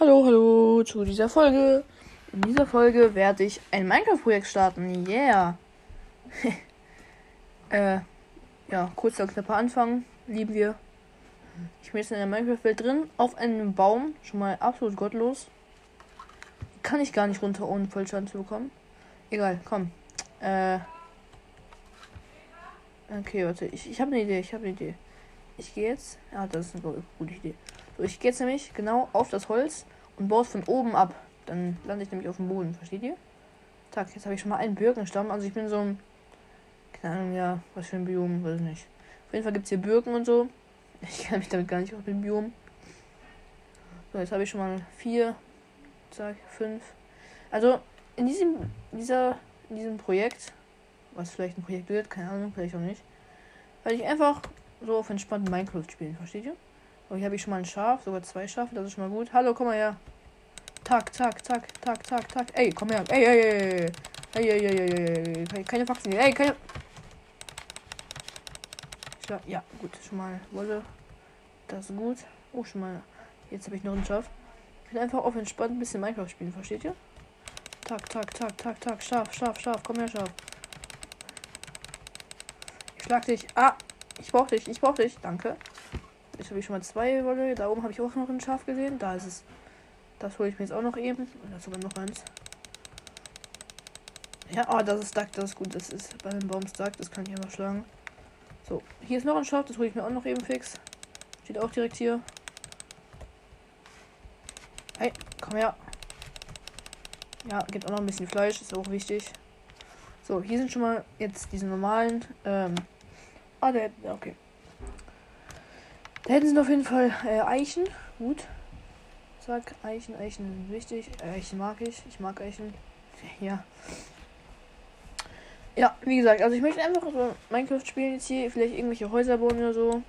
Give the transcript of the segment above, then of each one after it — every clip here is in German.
Hallo, hallo zu dieser Folge. In dieser Folge werde ich ein Minecraft-Projekt starten. Yeah. äh, ja, kurzer knapper Anfang. Lieben wir. Ich bin jetzt in der Minecraft-Welt drin. Auf einem Baum. Schon mal absolut gottlos. Kann ich gar nicht runter, ohne Vollschaden zu bekommen. Egal, komm. Äh. Okay, warte. Ich, ich habe eine Idee. Ich habe eine Idee. Ich gehe jetzt. Ja, das ist eine gute Idee. So, ich gehe jetzt nämlich genau auf das Holz und baue es von oben ab. Dann lande ich nämlich auf dem Boden. Versteht ihr? Tag, jetzt habe ich schon mal einen Birkenstamm. Also ich bin so ein. Keine Ahnung, ja, was für ein Biom, weiß ich nicht. Auf jeden Fall gibt es hier Birken und so. Ich kenne mich damit gar nicht auf dem Biom. So, jetzt habe ich schon mal vier, zack, fünf. Also in diesem, dieser, in diesem Projekt, was vielleicht ein Projekt wird, keine Ahnung, vielleicht auch nicht, weil ich einfach so auf entspannten Minecraft spielen, versteht ihr? Oh, hier habe ich schon mal ein Schaf, sogar zwei Schafe, das ist schon mal gut. Hallo, komm mal her. Tack, tack, tack, tack, tack, tack. Ey, komm her. Ey, ey, ey, ey, ey, ey, ey, ey, keine Faxen. Ey, keine. Ja, gut, schon mal Wolle. Das ist gut. Oh, schon mal. Jetzt habe ich noch ein Schaf. Ich will einfach auf entspannt ein bisschen Minecraft spielen, versteht ihr? Tack, tack, tack, tack, tack. Schaf, Schaf, Schaf. Komm her, Schaf. Ich schlag dich. Ah, ich brauch dich, ich brauch dich. Danke. Jetzt habe ich schon mal zwei Wolle. Da oben habe ich auch noch ein Schaf gesehen. Da ist es. Das hole ich mir jetzt auch noch eben. Und da sogar noch eins. Ja, oh, das ist Duck, das ist gut. Das ist bei dem Baum Duck, das kann ich einfach schlagen. So, hier ist noch ein Schaf, das hole ich mir auch noch eben fix. Steht auch direkt hier. Hey, komm her. Ja, gibt auch noch ein bisschen Fleisch, ist auch wichtig. So, hier sind schon mal jetzt diese normalen. Ähm, ah, der, okay. Da hinten sind auf jeden Fall äh, Eichen. Gut. Zack, Eichen, Eichen wichtig. Äh, Eichen mag ich. Ich mag Eichen. Ja. Ja, wie gesagt, also ich möchte einfach so Minecraft spielen jetzt hier. Vielleicht irgendwelche Häuser bauen oder so.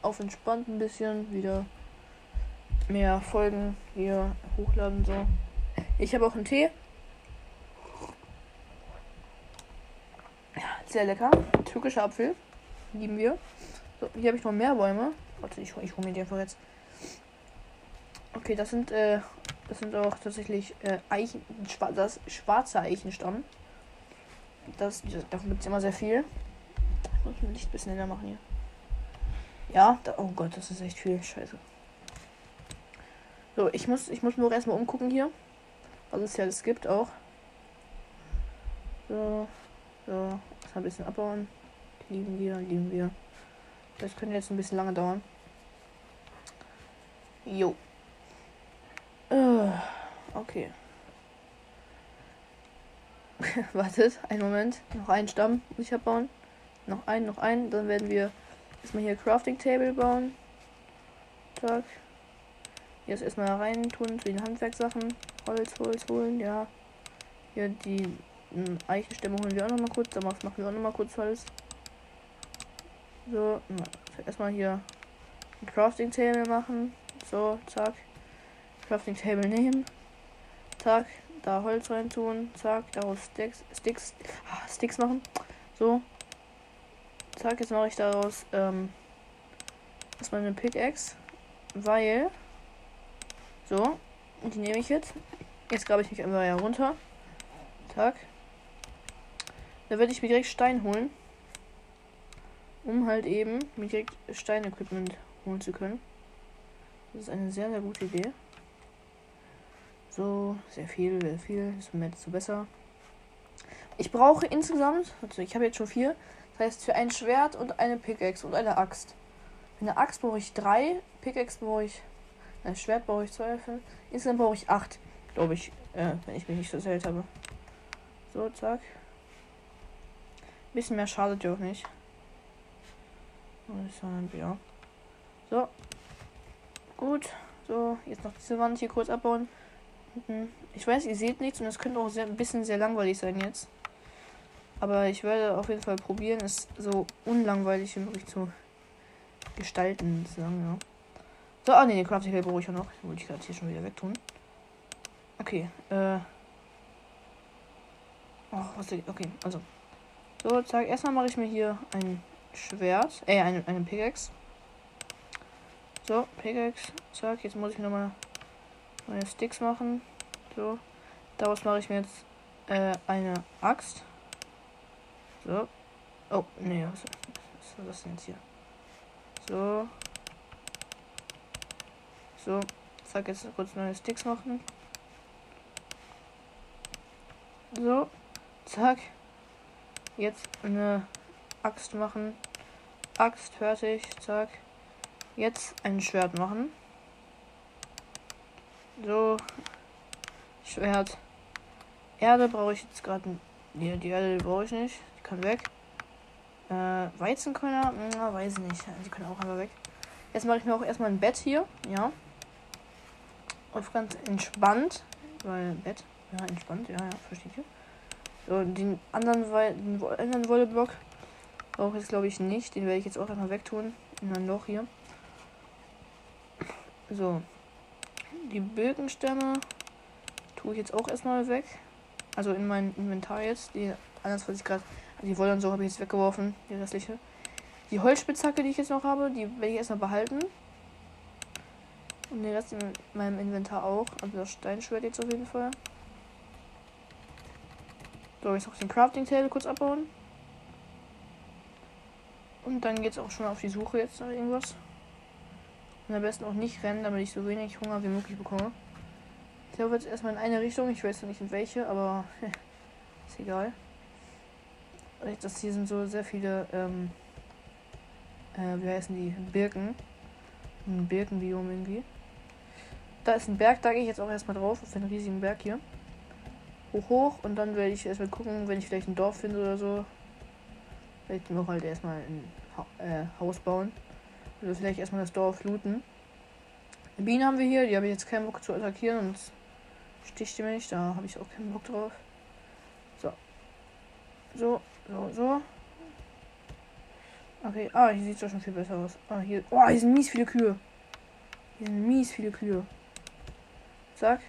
Auf entspannt ein bisschen. Wieder mehr Folgen hier hochladen so. Ich habe auch einen Tee. Ja, sehr lecker. Türkischer Apfel. Lieben wir. So, hier habe ich noch mehr Bäume. Warte, ich, ich hole mir die einfach jetzt. Okay, das sind, äh, das sind auch tatsächlich äh, Eichen, das schwarze Eichenstamm. Das, davon gibt es immer sehr viel. Ich muss ein Licht ein bisschen heller machen hier. Ja, da, oh Gott, das ist echt viel. Scheiße. So, ich muss, ich muss auch erstmal umgucken hier. Was es ja alles gibt auch. So, so, ein bisschen abbauen. Lieben wir, lieben wir. Das könnte jetzt ein bisschen lange dauern. Jo. Uh, okay. Wartet, einen Moment. Noch einen Stamm muss ich abbauen. Noch einen, noch einen. Dann werden wir erstmal hier Crafting Table bauen. Zack. Hier ist erstmal rein tun zu den Handwerkssachen. Holz, Holz holen, ja. Hier die Eichenstämme holen wir auch noch mal kurz. Darauf machen wir auch noch mal kurz Holz. So, erstmal hier ein Crafting Table machen. So, zack. Crafting Table nehmen. Zack, da Holz rein tun. Zack, daraus Sticks, Sticks, ah, Sticks machen. So. Zack, jetzt mache ich daraus ähm, erstmal eine Pickaxe. Weil. So. Und die nehme ich jetzt. Jetzt grabe ich mich einfach ja runter. Zack. Da werde ich mir direkt Stein holen um halt eben mir direkt Stein-Equipment holen zu können. Das ist eine sehr, sehr gute Idee. So, sehr viel, sehr viel, desto mehr, desto besser. Ich brauche insgesamt, also ich habe jetzt schon vier, das heißt für ein Schwert und eine Pickaxe und eine Axt. Für eine Axt brauche ich drei, Pickaxe brauche ich, ein Schwert brauche ich zwei, fünf. Insgesamt brauche ich acht, glaube ich, äh, wenn ich mich nicht verzählt habe. So, zack. Bisschen mehr schadet ja auch nicht. Ja. So. Gut. So, jetzt noch diese Wand hier kurz abbauen. Ich weiß, ihr seht nichts und es könnte auch sehr, ein bisschen sehr langweilig sein jetzt. Aber ich werde auf jeden Fall probieren, es so unlangweilig wie möglich zu gestalten. Sagen, ja. So, ah ne, den Crafting Table brauche ich ja noch. Den wollte ich gerade hier schon wieder wegtun. Okay, äh. Oh, was Okay, also. So, zack. Erstmal mache ich mir hier ein Schwert. Äh, eine, eine Pickaxe. So, Pickaxe. Zack, jetzt muss ich nochmal Neue Sticks machen. So. Daraus mache ich mir jetzt äh, eine Axt. So. Oh, nee, was, ist das denn jetzt hier? So. So. Zack, jetzt kurz neue Sticks machen. So. Zack. Jetzt eine Axt machen. Axt fertig. Zack. Jetzt ein Schwert machen. So. Schwert. Erde brauche ich jetzt gerade. Nee, die Erde brauche ich nicht. Die kann weg. Äh, Weizenkörner? Na, weiß ich nicht. Die können auch einfach weg. Jetzt mache ich mir auch erstmal ein Bett hier. Ja. Auf ganz entspannt. Weil Bett. Ja, entspannt. Ja, ja, versteht ihr. So, den anderen, den anderen Wolleblock brauche ich jetzt glaube ich nicht. Den werde ich jetzt auch einmal wegtun. In ein Loch hier. So. Die Birkenstämme tue ich jetzt auch erstmal weg. Also in mein Inventar jetzt. Die anders, was ich gerade. Die Wolle und so habe ich jetzt weggeworfen. Die restliche. Die Holzspitzhacke, die ich jetzt noch habe, die werde ich erstmal behalten. Und den Rest in meinem Inventar auch. Also das Steinschwert jetzt auf jeden Fall. So, jetzt noch den Crafting Table kurz abbauen. Und dann geht es auch schon auf die Suche jetzt nach irgendwas. Und am besten auch nicht rennen, damit ich so wenig Hunger wie möglich bekomme. Ich laufe jetzt erstmal in eine Richtung. Ich weiß noch nicht in welche, aber ist egal. Das hier sind so sehr viele, ähm, äh, wie heißen die? Birken. Ein Birkenbiom irgendwie. Da ist ein Berg, da gehe ich jetzt auch erstmal drauf, auf den riesigen Berg hier. Hoch, hoch und dann werde ich erstmal gucken, wenn ich vielleicht ein Dorf finde oder so. Werde ich mir halt erstmal ein äh, Haus bauen. Oder vielleicht erstmal das Dorf looten. Bienen haben wir hier, die habe ich jetzt keinen Bock zu attackieren und sticht die mich, da habe ich auch keinen Bock drauf. So. So, so, so. Okay, ah, hier sieht es doch schon viel besser aus. Ah, hier. Oh, hier sind mies viele Kühe. Hier sind mies viele Kühe. Zack.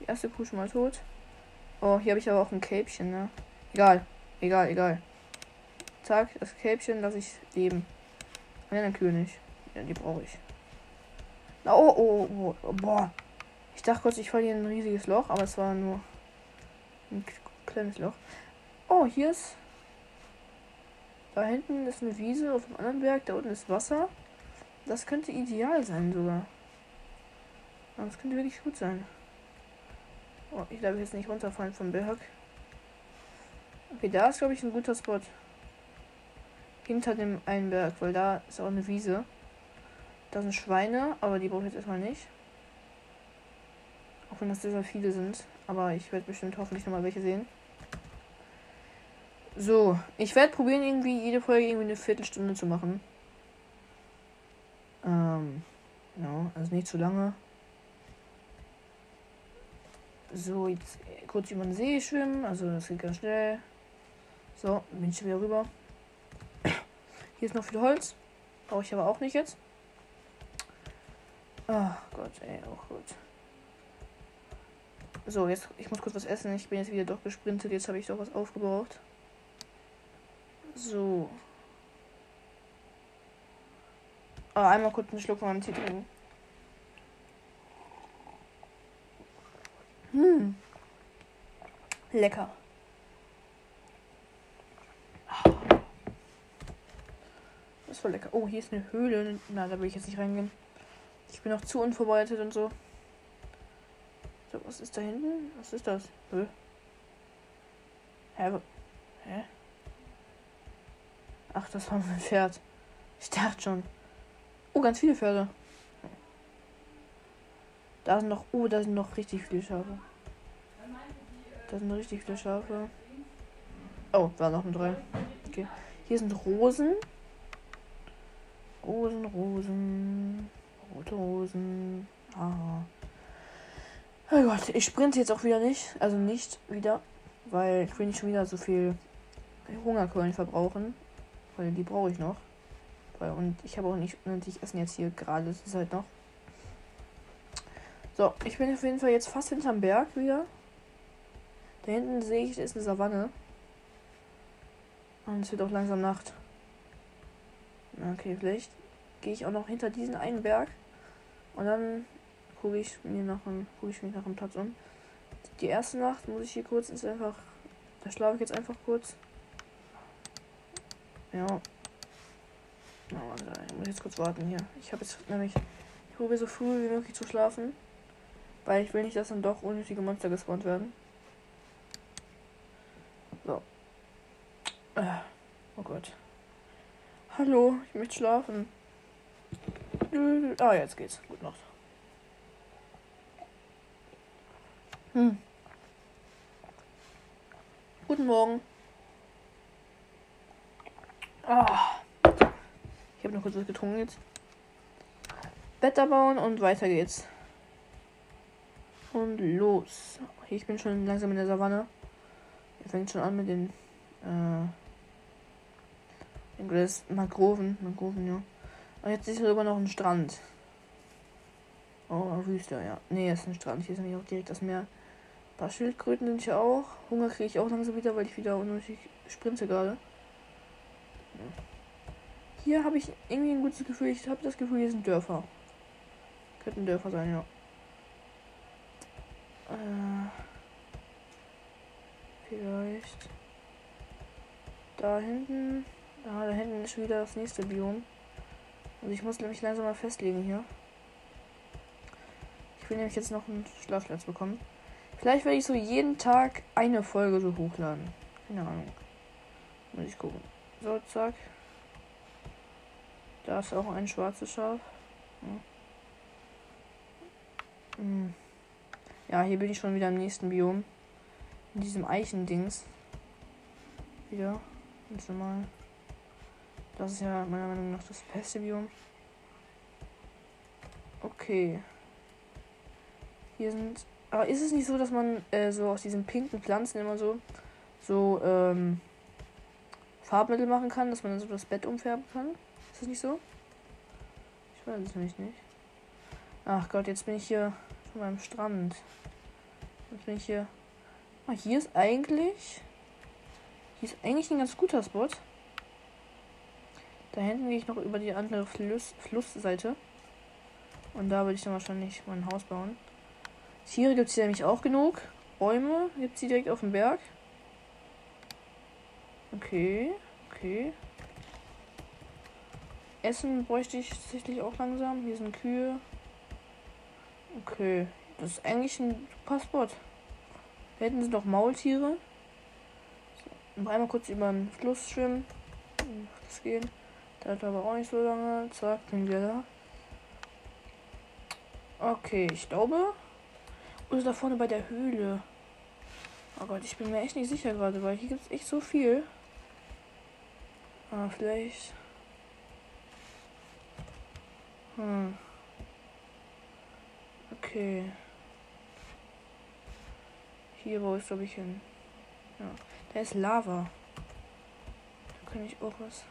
Die erste Kuh schon mal tot. Oh, hier habe ich aber auch ein Kälbchen, ne? Egal. Egal, egal. Zack, das Kälbchen lasse ich leben. Dann Kühe nicht. Ja, die brauche ich. Oh, oh, oh, oh, boah. Ich dachte kurz, ich falle hier ein riesiges Loch, aber es war nur ein kleines Loch. Oh, hier ist. Da hinten ist eine Wiese auf dem anderen Berg. Da unten ist Wasser. Das könnte ideal sein sogar. Das könnte wirklich gut sein. Oh, ich glaube jetzt nicht runterfallen vom Berg. Okay, da ist glaube ich ein guter Spot. Hinter dem einen Berg, weil da ist auch eine Wiese. Da sind Schweine, aber die brauche ich jetzt erstmal nicht. Auch wenn das sehr, viele sind. Aber ich werde bestimmt hoffentlich nochmal welche sehen. So, ich werde probieren, irgendwie jede Folge irgendwie eine Viertelstunde zu machen. Ähm, ja, also nicht zu lange. So, jetzt kurz über den See schwimmen. Also, das geht ganz schnell. So, bin ich wieder rüber. Hier ist noch viel Holz. Brauche ich aber auch nicht jetzt. Ach Gott, ey, auch gut. So, jetzt, ich muss kurz was essen. Ich bin jetzt wieder doch gesprintet. Jetzt habe ich doch was aufgebraucht. So. Ah, einmal kurz einen Schluck von meinem Tee trinken. Hm. Lecker. Das ist voll lecker. Oh, hier ist eine Höhle. Na, da will ich jetzt nicht reingehen. Ich bin noch zu unvorbereitet und so. So, was ist da hinten? Was ist das? Hä? Hä? Ach, das war mein Pferd. Ich dachte schon. Oh, ganz viele Pferde. Da sind noch. Oh, da sind noch richtig viele Schafe. Da sind richtig viele Schafe. Oh, da noch ein drei. Okay. Hier sind Rosen. Rosen, Rosen. Rote Rosen. Ah. Oh Gott, ich sprinte jetzt auch wieder nicht. Also nicht wieder. Weil ich will nicht schon wieder so viel Hungerquellen verbrauchen. Weil die brauche ich noch. Und ich habe auch nicht unendlich Essen jetzt hier gerade. Das ist halt noch. So, ich bin auf jeden Fall jetzt fast hinterm Berg wieder. Da hinten sehe ich, da ist eine Savanne. Und es wird auch langsam Nacht. Okay, vielleicht gehe ich auch noch hinter diesen einen Berg. Und dann gucke ich mir nach einem, gucke ich mich nach einem Platz um. Die erste Nacht muss ich hier kurz, ist einfach, da schlafe ich jetzt einfach kurz. Ja. Oh, ich muss jetzt kurz warten hier. Ich habe jetzt nämlich, ich probiere so früh wie möglich zu schlafen. Weil ich will nicht, dass dann doch unnötige Monster gespawnt werden. So. Äh, oh Gott. Hallo, ich möchte schlafen. Ah, jetzt geht's. Gut Nacht. Hm. Guten Morgen. Ah. Ich habe noch kurz was getrunken jetzt. Bett bauen und weiter geht's. Und los. Ich bin schon langsam in der Savanne. Er fängt schon an mit den äh, Gras Mangroven. Mangroven, ja. Und jetzt ist rüber noch ein Strand. Oh, Wüste, ja. Nee, ist ein Strand. Hier ist nämlich auch direkt das Meer. Ein paar Schildkröten sind hier auch. Hunger kriege ich auch langsam wieder, weil ich wieder unnötig sprinte gerade. Hier habe ich irgendwie ein gutes Gefühl. Ich habe das Gefühl, hier sind Dörfer. Könnten Dörfer sein, ja. Äh, vielleicht. Da hinten. Ah, da hinten ist wieder das nächste Biom. Und ich muss nämlich langsam mal festlegen hier. Ich will nämlich jetzt noch einen Schlafplatz bekommen. Vielleicht werde ich so jeden Tag eine Folge so hochladen. Keine Ahnung. Muss ich gucken. So, zack. Da ist auch ein schwarzes Schaf. Ja. Hm. Hier bin ich schon wieder im nächsten Biom. In diesem Eichendings. Wieder. Ganz normal. Das ist ja meiner Meinung nach das beste Biom. Okay. Hier sind. Aber ist es nicht so, dass man äh, so aus diesen pinken Pflanzen immer so so ähm, Farbmittel machen kann, dass man dann so das Bett umfärben kann? Ist das nicht so? Ich weiß es nämlich nicht. Ach Gott, jetzt bin ich hier von meinem Strand. Jetzt bin ich hier. Ah, hier ist eigentlich. Hier ist eigentlich ein ganz guter Spot. Da hinten gehe ich noch über die andere Fluss, Flussseite. Und da würde ich dann wahrscheinlich mein Haus bauen. Tiere gibt es hier nämlich auch genug. Bäume gibt es hier direkt auf dem Berg. Okay, okay. Essen bräuchte ich tatsächlich auch langsam. Hier sind Kühe. Okay, das ist eigentlich ein Passport. Da hinten sind noch Maultiere. So, noch einmal kurz über den Fluss schwimmen. Das gehen. Hat aber auch nicht so lange. Zack, bin wir da. Okay, ich glaube. Oder da vorne bei der Höhle. Oh Gott, ich bin mir echt nicht sicher gerade, weil hier gibt es echt so viel. Ah, vielleicht. Hm. Okay. Hier, wo ist, glaube ich, hin? Ja. Da ist Lava. Da kann ich auch was.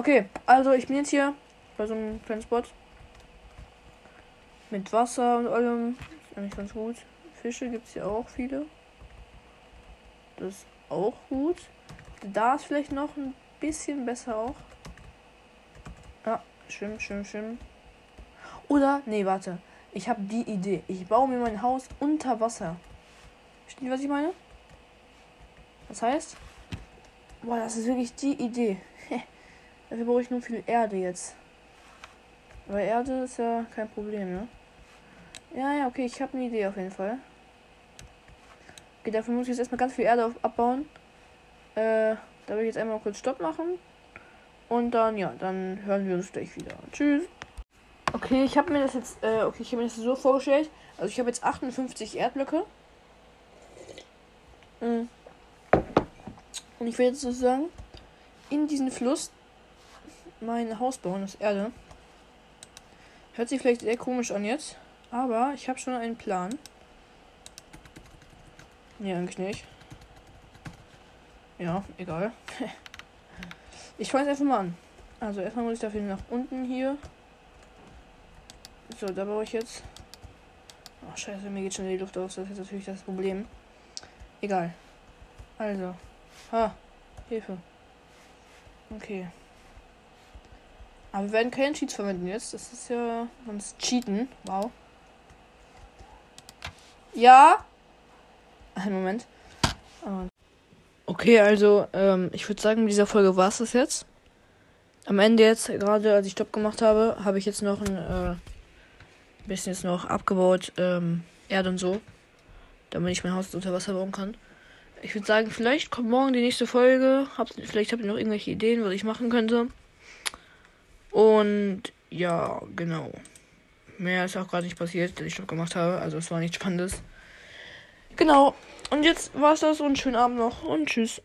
Okay, also ich bin jetzt hier bei so einem kleinen Spot. Mit Wasser und allem. Ist eigentlich ganz gut. Fische gibt es hier auch viele. Das ist auch gut. Da ist vielleicht noch ein bisschen besser auch. Ja, schwimmen, schwimmen, schwimmen. Oder, nee, warte. Ich habe die Idee. Ich baue mir mein Haus unter Wasser. Versteht ihr, was ich meine? Das heißt, boah, das ist wirklich die Idee. Dafür brauche ich nur viel Erde jetzt. Aber Erde ist ja kein Problem, ne? Ja, ja, okay, ich habe eine Idee auf jeden Fall. Okay, dafür muss ich jetzt erstmal ganz viel Erde abbauen. Äh, da will ich jetzt einmal kurz Stopp machen. Und dann, ja, dann hören wir uns gleich wieder. Tschüss. Okay, ich habe mir das jetzt, äh, okay, ich habe mir das so vorgestellt. Also ich habe jetzt 58 Erdblöcke. Mhm. Und ich werde jetzt sozusagen in diesen Fluss mein Haus bauen aus Erde. Hört sich vielleicht sehr komisch an jetzt, aber ich habe schon einen Plan. Nee, eigentlich nicht. Ja, egal. ich fange jetzt einfach mal an. Also erstmal muss ich dafür nach unten hier. So, da baue ich jetzt. Ach scheiße, mir geht schon die Luft aus. Das ist natürlich das Problem. Egal. Also. Ha. Hilfe. Okay. Aber wir werden keine Cheats verwenden jetzt. Das ist ja sonst Cheaten. Wow. Ja. Einen Moment. Okay, also ähm, ich würde sagen, mit dieser Folge war es das jetzt. Am Ende jetzt, gerade als ich Stopp gemacht habe, habe ich jetzt noch ein äh, bisschen jetzt noch abgebaut, ähm, Erde und so. Damit ich mein Haus unter Wasser bauen kann. Ich würde sagen, vielleicht kommt morgen die nächste Folge. Habt, vielleicht habt ihr noch irgendwelche Ideen, was ich machen könnte. Und ja, genau. Mehr ist auch gerade nicht passiert, dass ich Stopp gemacht habe. Also es war nichts Spannendes. Genau. Und jetzt war's das und schönen Abend noch und tschüss.